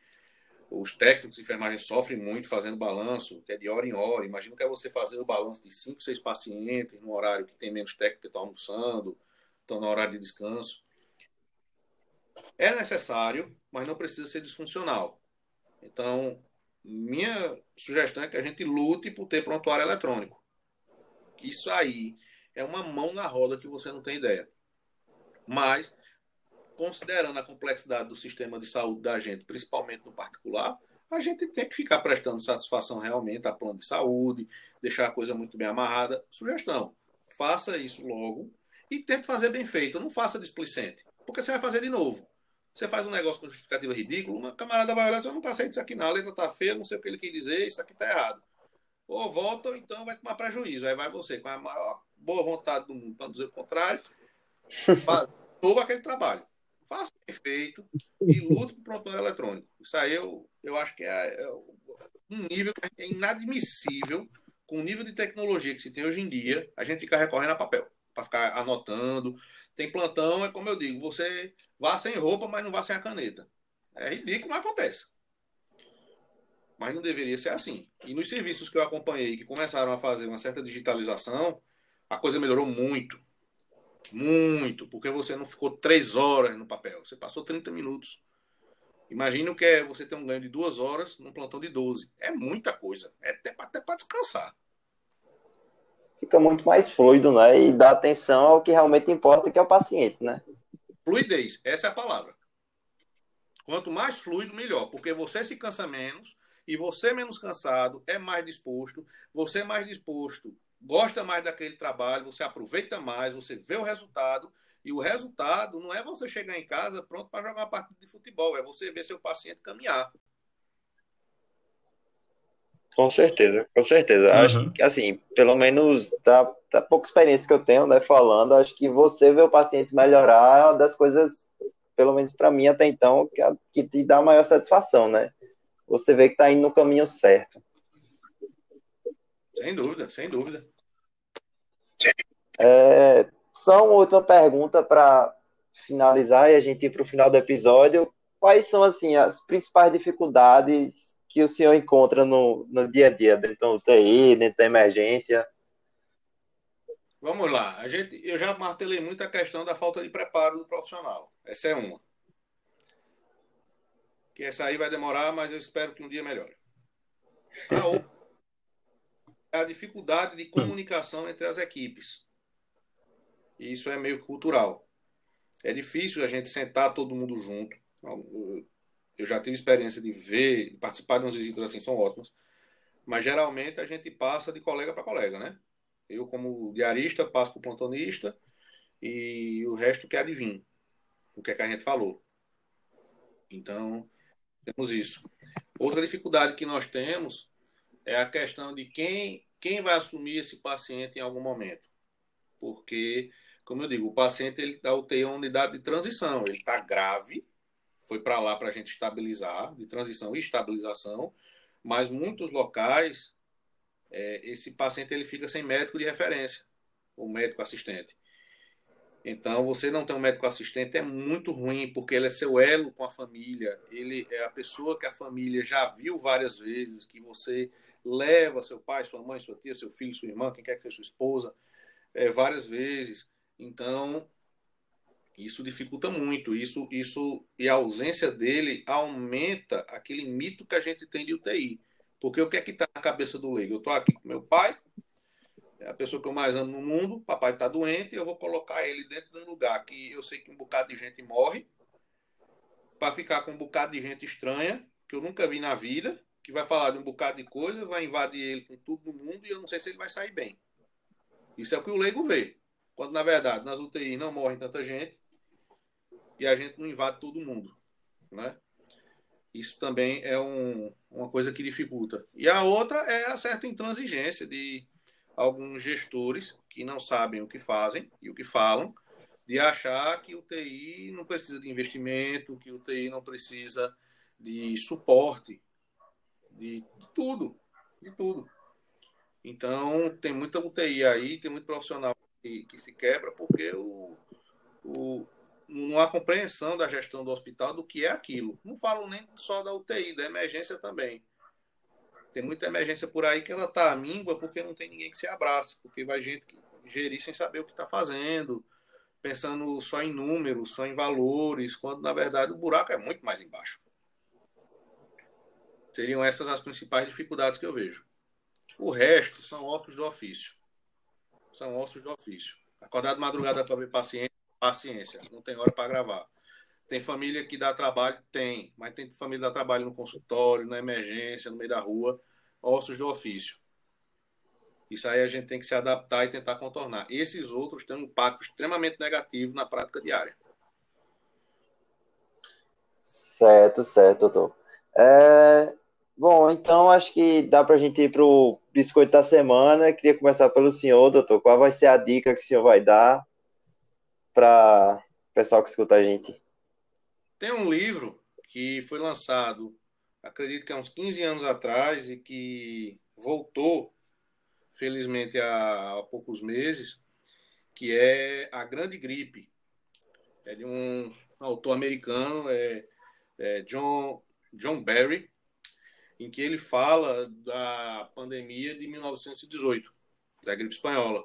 Os técnicos de enfermagem sofrem muito fazendo balanço, que é de hora em hora. Imagina que é você fazer o balanço de cinco, seis pacientes no horário que tem menos técnico que estão almoçando, estão no horário de descanso. É necessário, mas não precisa ser disfuncional. Então, minha sugestão é que a gente lute por ter prontuário eletrônico. Isso aí é uma mão na roda que você não tem ideia. Mas, considerando a complexidade do sistema de saúde da gente, principalmente no particular, a gente tem que ficar prestando satisfação realmente a plano de saúde, deixar a coisa muito bem amarrada. Sugestão: faça isso logo e tente fazer bem feito. Não faça displicente, porque você vai fazer de novo. Você faz um negócio com justificativa ridícula, uma camarada vai olhar e não passei isso aqui não, a letra tá feia, não sei o que ele quis dizer, isso aqui tá errado. Ou volta, ou então vai tomar prejuízo. Aí vai você, com a maior boa vontade do mundo, para dizer o contrário, faz todo aquele trabalho. Faça bem feito e lute para o prontuário eletrônico. Isso aí eu, eu acho que é, é um nível que é inadmissível com o nível de tecnologia que se tem hoje em dia, a gente fica recorrendo a papel, para ficar anotando. Tem plantão, é como eu digo, você vá sem roupa, mas não vá sem a caneta. É ridículo, mas acontece mas não deveria ser assim. E nos serviços que eu acompanhei, que começaram a fazer uma certa digitalização, a coisa melhorou muito. Muito, porque você não ficou três horas no papel, você passou 30 minutos. Imagina o que é você ter um ganho de duas horas num plantão de 12. É muita coisa. É até para descansar. Fica muito mais fluido, né? E dá atenção ao que realmente importa, que é o paciente, né? Fluidez, essa é a palavra. Quanto mais fluido, melhor, porque você se cansa menos, e você menos cansado, é mais disposto, você é mais disposto, gosta mais daquele trabalho, você aproveita mais, você vê o resultado. E o resultado não é você chegar em casa pronto para jogar uma partida de futebol, é você ver seu paciente caminhar. Com certeza, com certeza. Uhum. Acho que, assim, pelo menos da, da pouca experiência que eu tenho, né, falando, acho que você vê o paciente melhorar das coisas, pelo menos para mim até então, que, que te dá maior satisfação, né? você vê que está indo no caminho certo. Sem dúvida, sem dúvida. É, só uma última pergunta para finalizar e a gente ir para o final do episódio. Quais são assim as principais dificuldades que o senhor encontra no, no dia a dia, dentro do UTI, dentro da emergência? Vamos lá. A gente, eu já martelei muito a questão da falta de preparo do profissional. Essa é uma. Que essa aí vai demorar, mas eu espero que um dia melhore. A outra a dificuldade de comunicação entre as equipes. E isso é meio cultural. É difícil a gente sentar todo mundo junto. Eu já tive experiência de ver, de participar de uns visitas assim, são ótimas. Mas geralmente a gente passa de colega para colega, né? Eu, como diarista, passo para o plantonista e o resto quer adivinhar o que é que a gente falou. Então, temos isso. Outra dificuldade que nós temos é a questão de quem, quem vai assumir esse paciente em algum momento. Porque, como eu digo, o paciente ele da UTI é uma unidade de transição, ele está grave, foi para lá para a gente estabilizar, de transição e estabilização, mas muitos locais, é, esse paciente ele fica sem médico de referência, o médico assistente. Então, você não ter um médico assistente é muito ruim, porque ele é seu elo com a família, ele é a pessoa que a família já viu várias vezes, que você leva seu pai, sua mãe, sua tia, seu filho, sua irmã, quem quer que seja sua esposa, é, várias vezes. Então, isso dificulta muito. Isso, isso e a ausência dele aumenta aquele mito que a gente tem de UTI. Porque o que é que está na cabeça do leigo? Eu estou aqui com meu pai, é a pessoa que eu mais amo no mundo, papai está doente, eu vou colocar ele dentro de um lugar que eu sei que um bocado de gente morre, para ficar com um bocado de gente estranha, que eu nunca vi na vida, que vai falar de um bocado de coisa, vai invadir ele com tudo no mundo, e eu não sei se ele vai sair bem. Isso é o que o leigo vê. Quando, na verdade, nas UTI não morre tanta gente, e a gente não invade todo mundo, né? Isso também é um, uma coisa que dificulta. E a outra é a certa intransigência de alguns gestores que não sabem o que fazem e o que falam, de achar que o TI não precisa de investimento, que o TI não precisa de suporte, de, de tudo, de tudo. Então, tem muita UTI aí, tem muito profissional que, que se quebra porque o, o, não há compreensão da gestão do hospital do que é aquilo. Não falo nem só da UTI, da emergência também. Tem muita emergência por aí que ela está à míngua porque não tem ninguém que se abraça, porque vai gente gerir sem saber o que está fazendo, pensando só em números, só em valores, quando na verdade o buraco é muito mais embaixo. Seriam essas as principais dificuldades que eu vejo. O resto são ossos do ofício. São ossos do ofício. Acordar de madrugada para ver paciente paciência, não tem hora para gravar. Tem família que dá trabalho? Tem, mas tem família que dá trabalho no consultório, na emergência, no meio da rua, ossos do ofício. Isso aí a gente tem que se adaptar e tentar contornar. Esses outros têm um impacto extremamente negativo na prática diária. Certo, certo, doutor. É... Bom, então acho que dá para a gente ir para o biscoito da semana. Queria começar pelo senhor, doutor. Qual vai ser a dica que o senhor vai dar para o pessoal que escuta a gente? Tem um livro que foi lançado, acredito que há uns 15 anos atrás, e que voltou, felizmente, há, há poucos meses, que é A Grande Gripe. É de um autor americano, é, é John, John Barry, em que ele fala da pandemia de 1918, da gripe espanhola.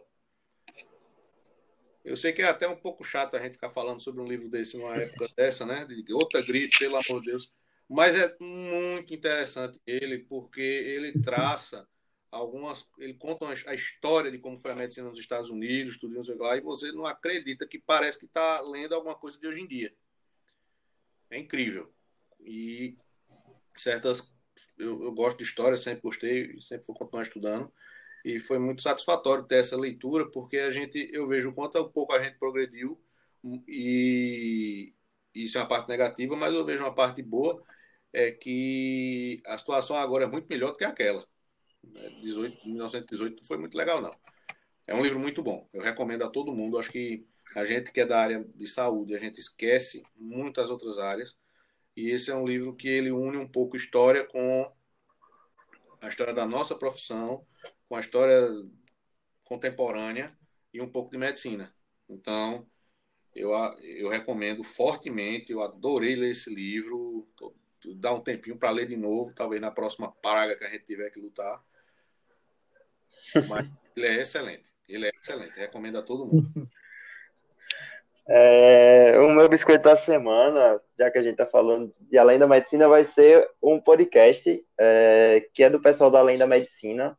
Eu sei que é até um pouco chato a gente ficar falando sobre um livro desse numa época dessa, né? De outra gripe, pelo amor de Deus. Mas é muito interessante ele, porque ele traça algumas. Ele conta a história de como foi a medicina nos Estados Unidos, tudo isso lá, e você não acredita que parece que está lendo alguma coisa de hoje em dia. É incrível. E certas. Eu, eu gosto de história, sempre gostei, sempre vou continuar estudando e foi muito satisfatório ter essa leitura, porque a gente, eu vejo o quanto pouco a gente progrediu e isso é uma parte negativa, mas eu vejo uma parte boa, é que a situação agora é muito melhor do que aquela. 18, 1918 não foi muito legal, não. É um livro muito bom, eu recomendo a todo mundo. Acho que a gente que é da área de saúde, a gente esquece muitas outras áreas, e esse é um livro que ele une um pouco história com a história da nossa profissão, com a história contemporânea e um pouco de medicina. Então, eu, eu recomendo fortemente, eu adorei ler esse livro, dar um tempinho para ler de novo, talvez na próxima praga que a gente tiver que lutar. Mas ele é excelente. Ele é excelente. Recomendo a todo mundo. É, o meu biscoito da semana, já que a gente está falando de Além da Medicina, vai ser um podcast é, que é do pessoal da Além da Medicina,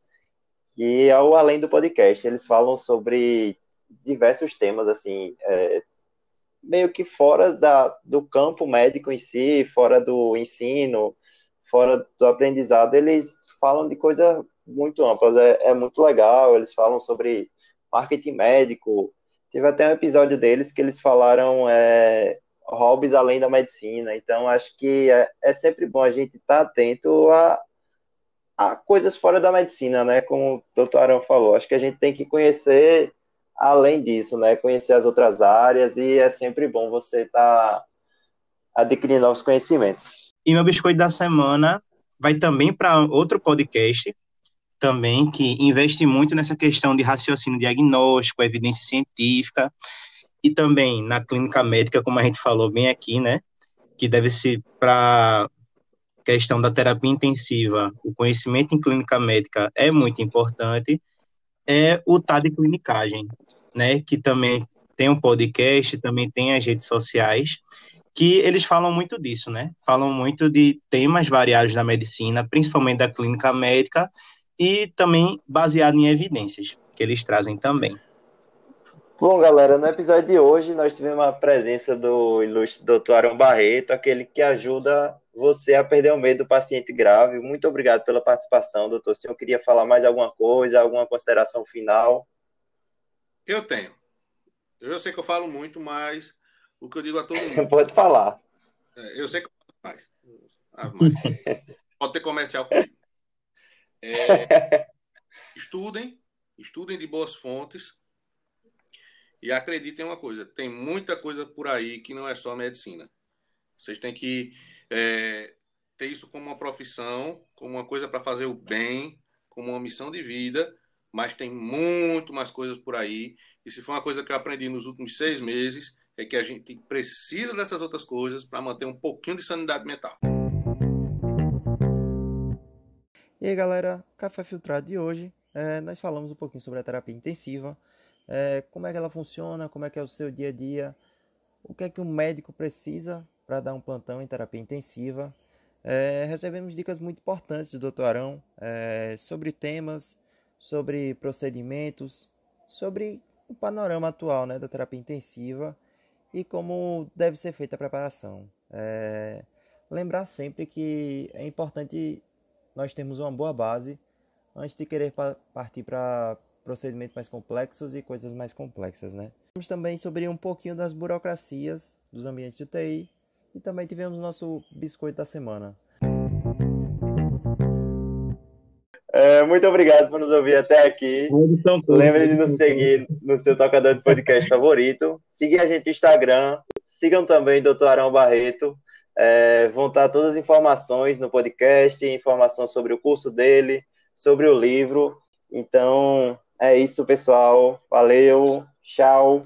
que é o Além do Podcast. Eles falam sobre diversos temas, assim, é, meio que fora da, do campo médico em si, fora do ensino, fora do aprendizado, eles falam de coisas muito amplas. É, é muito legal, eles falam sobre marketing médico, Teve até um episódio deles que eles falaram é, hobbies além da medicina. Então, acho que é, é sempre bom a gente estar tá atento a, a coisas fora da medicina, né? Como o doutor Arão falou. Acho que a gente tem que conhecer além disso, né? Conhecer as outras áreas e é sempre bom você estar tá adquirindo novos conhecimentos. E meu biscoito da semana vai também para outro podcast também que investe muito nessa questão de raciocínio diagnóstico, evidência científica e também na clínica médica, como a gente falou bem aqui, né? Que deve ser para questão da terapia intensiva, o conhecimento em clínica médica é muito importante, é o TAD Clinicagem, né? Que também tem um podcast, também tem as redes sociais, que eles falam muito disso, né? Falam muito de temas variados da medicina, principalmente da clínica médica, e também baseado em evidências que eles trazem também. Bom, galera, no episódio de hoje nós tivemos a presença do ilustre Dr. Arão Barreto, aquele que ajuda você a perder o medo do paciente grave. Muito obrigado pela participação, doutor. O senhor queria falar mais alguma coisa, alguma consideração final? Eu tenho. Eu sei que eu falo muito, mas o que eu digo a todo mundo. Pode falar. É, eu sei que eu falo mais. Ah, Pode ter comercial comigo. É, estudem, estudem de boas fontes e acreditem em uma coisa: tem muita coisa por aí que não é só medicina. Vocês têm que é, ter isso como uma profissão, como uma coisa para fazer o bem, como uma missão de vida, mas tem muito mais coisas por aí. E se for uma coisa que eu aprendi nos últimos seis meses, é que a gente precisa dessas outras coisas para manter um pouquinho de sanidade mental. E aí galera, Café Filtrado de hoje, é, nós falamos um pouquinho sobre a terapia intensiva, é, como é que ela funciona, como é que é o seu dia a dia, o que é que um médico precisa para dar um plantão em terapia intensiva. É, recebemos dicas muito importantes do Dr. Arão é, sobre temas, sobre procedimentos, sobre o panorama atual né, da terapia intensiva e como deve ser feita a preparação. É, lembrar sempre que é importante nós temos uma boa base antes de querer pa partir para procedimentos mais complexos e coisas mais complexas, né? Falamos também sobre um pouquinho das burocracias dos ambientes de UTI e também tivemos nosso biscoito da semana. É, muito obrigado por nos ouvir até aqui. Lembre de nos seguir no seu tocador de podcast favorito. Seguir a gente no Instagram. Sigam também o Dr. Arão Barreto. É, vão estar todas as informações no podcast, informação sobre o curso dele, sobre o livro. Então, é isso, pessoal. Valeu, tchau.